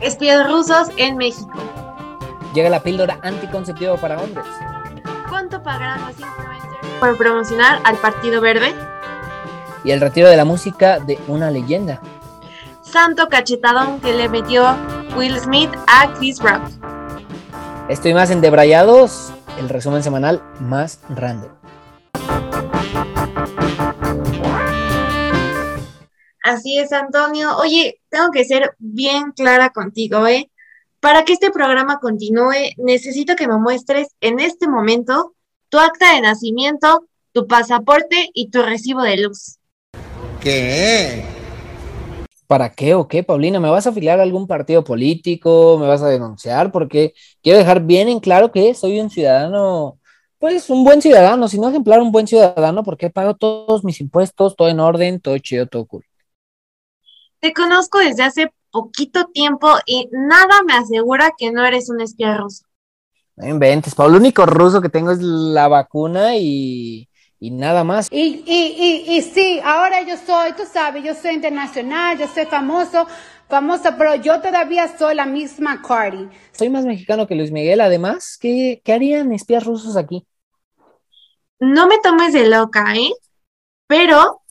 Espías rusos en México. Llega la píldora anticonceptiva para hombres. ¿Cuánto pagarán los influencers por promocionar al Partido Verde? Y el retiro de la música de una leyenda. Santo cachetadón que le metió Will Smith a Chris Rock. Estoy más en Debrayados, el resumen semanal más random. Así es, Antonio. Oye, tengo que ser bien clara contigo, ¿eh? Para que este programa continúe, necesito que me muestres en este momento tu acta de nacimiento, tu pasaporte y tu recibo de luz. ¿Qué? ¿Para qué o qué, Paulina? ¿Me vas a afiliar a algún partido político? ¿Me vas a denunciar? Porque quiero dejar bien en claro que soy un ciudadano, pues un buen ciudadano, si no ejemplar, un buen ciudadano, porque pago todos mis impuestos, todo en orden, todo chido, todo cool. Te conozco desde hace poquito tiempo y nada me asegura que no eres un espía ruso. No inventes, Pablo. Lo único ruso que tengo es la vacuna y, y nada más. Y, y, y, y sí, ahora yo soy, tú sabes, yo soy internacional, yo soy famoso, famosa, pero yo todavía soy la misma Cardi. Soy más mexicano que Luis Miguel, además. ¿Qué, qué harían espías rusos aquí? No me tomes de loca, ¿eh? Pero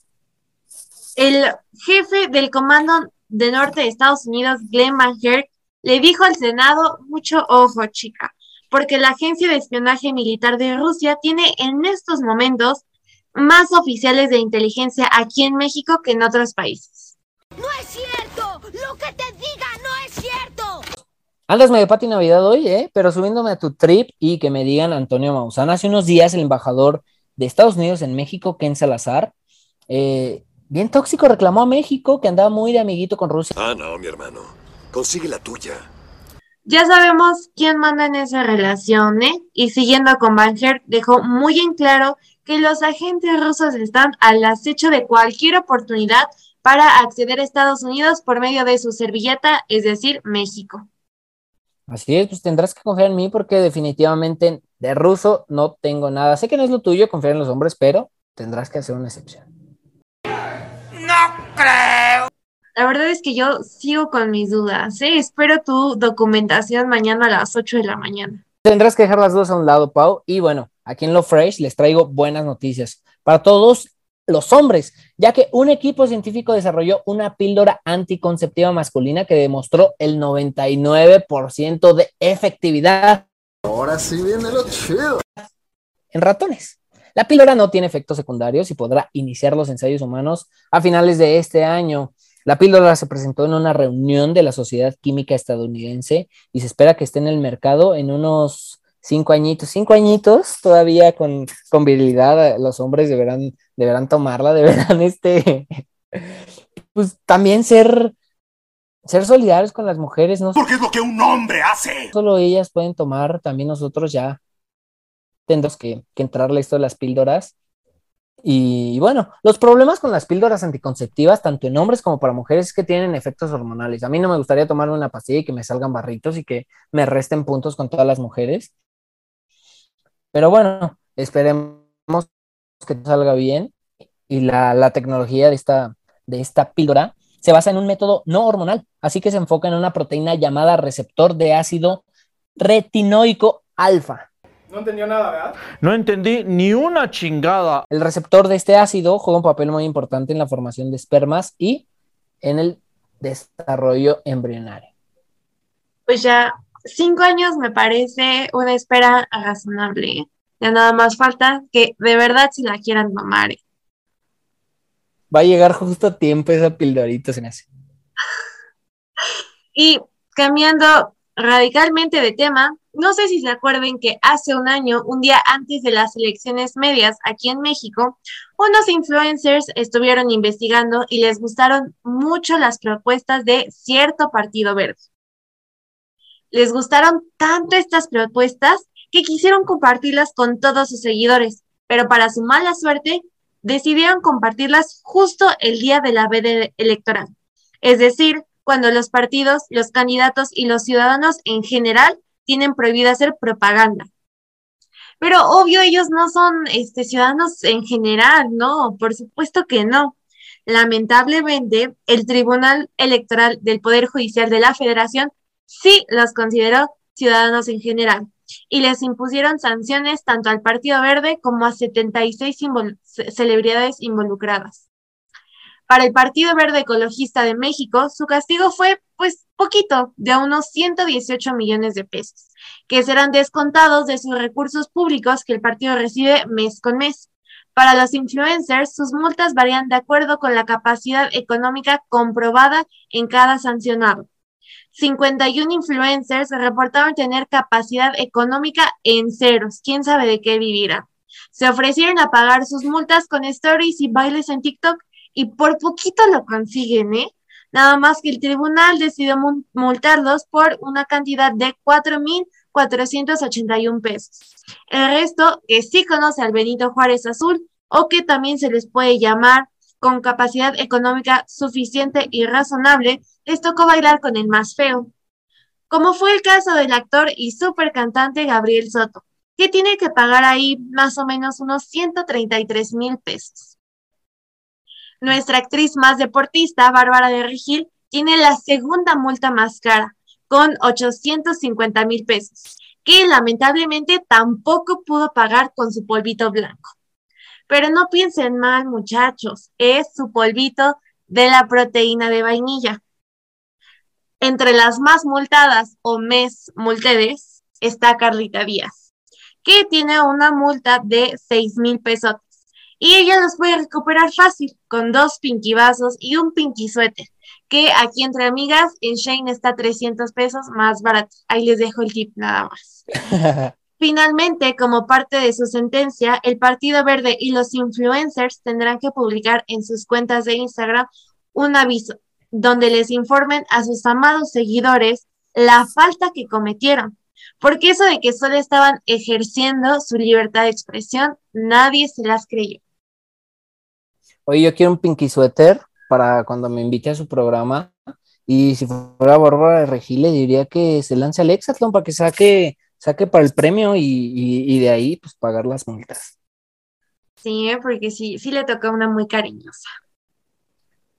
el jefe del Comando de Norte de Estados Unidos, Glenn Van Herk, le dijo al Senado, mucho ojo, chica, porque la Agencia de Espionaje Militar de Rusia tiene en estos momentos más oficiales de inteligencia aquí en México que en otros países. ¡No es cierto! ¡Lo que te diga no es cierto! Andas medio pati Navidad hoy, ¿eh? Pero subiéndome a tu trip y que me digan Antonio Maussan. Hace unos días el embajador de Estados Unidos en México, Ken Salazar, eh, bien tóxico, reclamó a México que andaba muy de amiguito con Rusia. Ah, no, mi hermano. Consigue la tuya. Ya sabemos quién manda en esa relación, ¿eh? Y siguiendo con Van Herk, dejó muy en claro que los agentes rusos están al acecho de cualquier oportunidad para acceder a Estados Unidos por medio de su servilleta, es decir, México. Así es, pues tendrás que confiar en mí porque definitivamente de ruso no tengo nada. Sé que no es lo tuyo confiar en los hombres, pero tendrás que hacer una excepción. La verdad es que yo sigo con mis dudas, ¿eh? Espero tu documentación mañana a las 8 de la mañana. Tendrás que dejar las dudas a un lado, Pau. Y bueno, aquí en Lo Fresh les traigo buenas noticias para todos los hombres, ya que un equipo científico desarrolló una píldora anticonceptiva masculina que demostró el 99% de efectividad. Ahora sí viene lo chido. En ratones. La píldora no tiene efectos secundarios y podrá iniciar los ensayos humanos a finales de este año. La píldora se presentó en una reunión de la Sociedad Química Estadounidense y se espera que esté en el mercado en unos cinco añitos, cinco añitos todavía con, con virilidad. Los hombres deberán, deberán tomarla, deberán este, pues también ser, ser solidarios con las mujeres, ¿no? Porque es lo que un hombre hace. Solo ellas pueden tomar, también nosotros ya tendremos que, que entrarle esto de las píldoras. Y bueno, los problemas con las píldoras anticonceptivas, tanto en hombres como para mujeres, es que tienen efectos hormonales. A mí no me gustaría tomarme una pastilla y que me salgan barritos y que me resten puntos con todas las mujeres. Pero bueno, esperemos que salga bien. Y la, tecnología de esta, de esta píldora se basa en un método no hormonal, así que se enfoca en una proteína llamada receptor de ácido retinoico alfa. No entendió nada, ¿verdad? No entendí ni una chingada. El receptor de este ácido juega un papel muy importante en la formación de espermas y en el desarrollo embrionario. Pues ya cinco años me parece una espera razonable. Ya nada más falta que de verdad si la quieran tomar. Va a llegar justo a tiempo esa pildorita, se me hace. Y cambiando radicalmente de tema, no sé si se acuerden que hace un año, un día antes de las elecciones medias aquí en México, unos influencers estuvieron investigando y les gustaron mucho las propuestas de cierto partido verde. Les gustaron tanto estas propuestas que quisieron compartirlas con todos sus seguidores, pero para su mala suerte decidieron compartirlas justo el día de la veda electoral, es decir, cuando los partidos, los candidatos y los ciudadanos en general tienen prohibido hacer propaganda. Pero obvio ellos no son este, ciudadanos en general, ¿no? Por supuesto que no. Lamentablemente, el Tribunal Electoral del Poder Judicial de la Federación sí los consideró ciudadanos en general y les impusieron sanciones tanto al Partido Verde como a 76 celebridades involucradas. Para el Partido Verde Ecologista de México, su castigo fue, pues, poquito, de unos 118 millones de pesos, que serán descontados de sus recursos públicos que el partido recibe mes con mes. Para los influencers, sus multas varían de acuerdo con la capacidad económica comprobada en cada sancionado. 51 influencers reportaron tener capacidad económica en ceros. ¿Quién sabe de qué vivirán? Se ofrecieron a pagar sus multas con stories y bailes en TikTok y por poquito lo consiguen, ¿eh? Nada más que el tribunal decidió multarlos por una cantidad de 4.481 pesos. El resto, que sí conoce al Benito Juárez Azul o que también se les puede llamar con capacidad económica suficiente y razonable, les tocó bailar con el más feo. Como fue el caso del actor y super cantante Gabriel Soto, que tiene que pagar ahí más o menos unos 133 mil pesos. Nuestra actriz más deportista, Bárbara de Regil, tiene la segunda multa más cara, con 850 mil pesos, que lamentablemente tampoco pudo pagar con su polvito blanco. Pero no piensen mal, muchachos, es su polvito de la proteína de vainilla. Entre las más multadas o mes multedes está Carlita Díaz, que tiene una multa de 6 mil pesos y ella los puede recuperar fácil con dos pinky vasos y un pinky suéter, que aquí entre amigas en Shane está 300 pesos más barato. Ahí les dejo el tip nada más. Finalmente, como parte de su sentencia, el Partido Verde y los influencers tendrán que publicar en sus cuentas de Instagram un aviso donde les informen a sus amados seguidores la falta que cometieron. Porque eso de que solo estaban ejerciendo su libertad de expresión, nadie se las creyó. Oye, yo quiero un pinky suéter para cuando me invite a su programa. Y si fuera Bárbara de Regil, le diría que se lance al Exatlón para que saque saque para el premio y, de ahí pues pagar las multas. Sí, porque sí, sí le toca una muy cariñosa.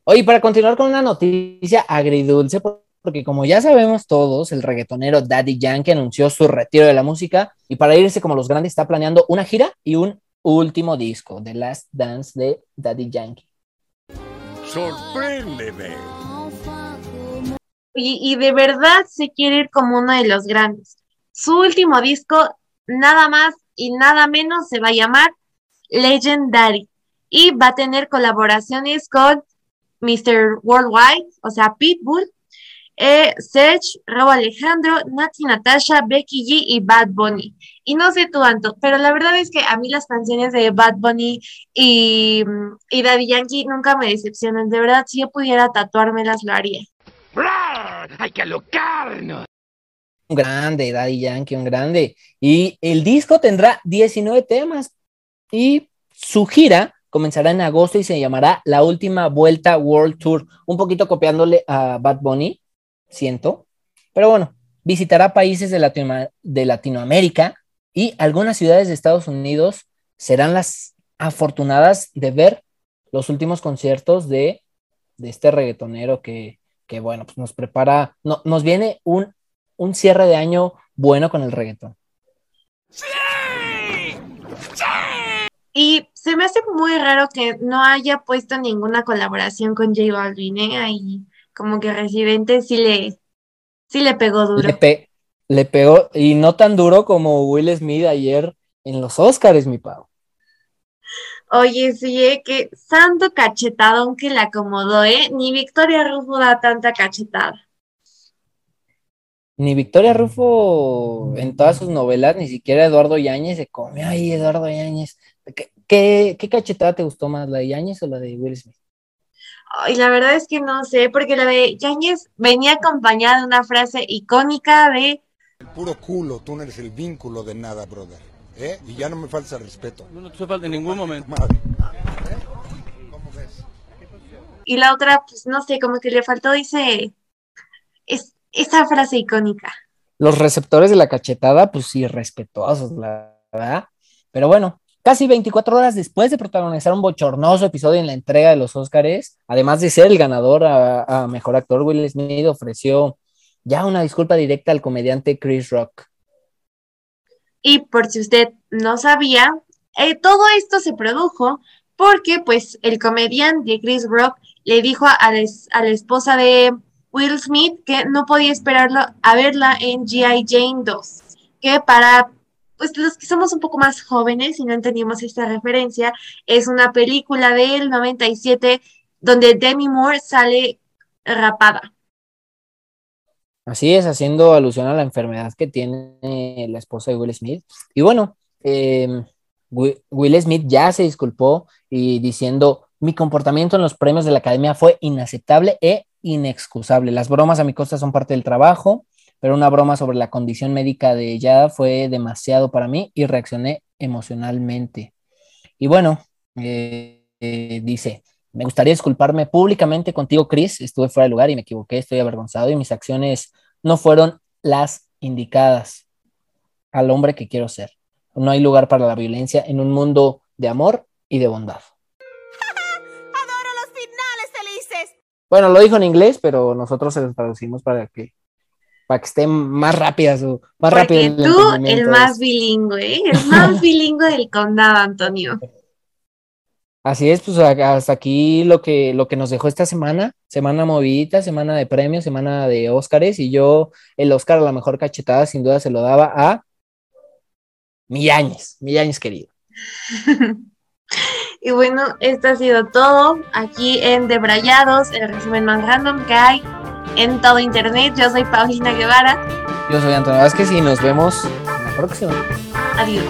Oye, para continuar con una noticia agridulce, porque como ya sabemos todos, el reggaetonero Daddy Yankee anunció su retiro de la música y para irse como los grandes está planeando una gira y un último disco, The Last Dance de Daddy Yankee. Sorpréndeme. Y, y de verdad se quiere ir como uno de los grandes. Su último disco, nada más y nada menos, se va a llamar Legendary y va a tener colaboraciones con Mr. Worldwide, o sea, Pitbull, eh, Serge, Robo Alejandro, Nati Natasha, Becky G y Bad Bunny. Y no sé tú, Anto, pero la verdad es que a mí las canciones de Bad Bunny y, y Daddy Yankee nunca me decepcionan. De verdad, si yo pudiera tatuármelas, lo haría. ¡Hay que alocarnos! un grande, Daddy Yankee, un grande. Y el disco tendrá 19 temas y su gira comenzará en agosto y se llamará La Última Vuelta World Tour, un poquito copiándole a Bad Bunny, siento. Pero bueno, visitará países de, de Latinoamérica y algunas ciudades de Estados Unidos serán las afortunadas de ver los últimos conciertos de, de este reggaetonero que, que bueno, pues nos prepara, no, nos viene un un cierre de año bueno con el reggaetón. ¡Sí! Y se me hace muy raro que no haya puesto ninguna colaboración con J Balvin, ¿eh? Ahí como que Residente sí le, sí le pegó duro. Le, pegó, y no tan duro como Will Smith ayer en los Oscars, mi pavo. Oye, sí, ¿eh? que santo cachetadón que le acomodó, ¿eh? Ni Victoria Rufo da tanta cachetada ni Victoria Rufo en todas sus novelas, ni siquiera Eduardo Yáñez se come ahí Eduardo Yáñez. ¿Qué, qué, cachetada te gustó más, la de Yáñez o la de Will Smith? Ay, la verdad es que no sé, porque la de Yáñez venía acompañada de una frase icónica de... El puro culo, tú no eres el vínculo de nada, brother. ¿eh? Y ya no me falta respeto. No, no te falta en ningún momento. ¿Cómo ves? Y la otra, pues no sé, como que le faltó, dice... Es, esa frase icónica. Los receptores de la cachetada, pues sí, respetuosos, la verdad. Pero bueno, casi 24 horas después de protagonizar un bochornoso episodio en la entrega de los Óscares, además de ser el ganador a, Mejor Actor, Will Smith ofreció ya una disculpa directa al comediante Chris Rock. Y por si usted no sabía, eh, todo esto se produjo porque pues el comediante Chris Rock le dijo a a la esposa de Will Smith que no podía esperarlo a verla en G.I. Jane 2, que para pues los que somos un poco más jóvenes y no entendimos esta referencia, es una película del 97 donde Demi Moore sale rapada. Así es, haciendo alusión a la enfermedad que tiene la esposa de Will Smith. Y bueno, eh, Will Smith ya se disculpó y diciendo, mi comportamiento en los premios de la academia fue inaceptable e inexcusable. Las bromas a mi costa son parte del trabajo, pero una broma sobre la condición médica de ella fue demasiado para mí y reaccioné emocionalmente. Y bueno, eh, eh, dice, me gustaría disculparme públicamente contigo, Chris. Estuve fuera de lugar y me equivoqué, estoy avergonzado y mis acciones no fueron las indicadas al hombre que quiero ser. No hay lugar para la violencia en un mundo de amor y de bondad. Adoro los finales felices. Bueno, lo dijo en inglés, pero nosotros se lo traducimos para que para que esté más rápida su más rápido Porque tú, el más bilingüe, ¿eh? el más bilingüe del condado, Antonio. Así es, pues hasta aquí lo que, lo que nos dejó esta semana, semana movidita, semana de premios, semana de Óscares, y yo el Óscar a la mejor cachetada sin duda se lo daba a Millañez, Millañez querido. Y bueno, esto ha sido todo aquí en Debrayados, el resumen más random que hay en todo internet. Yo soy Paulina Guevara. Yo soy Antonio Vázquez y nos vemos en la próxima. Adiós.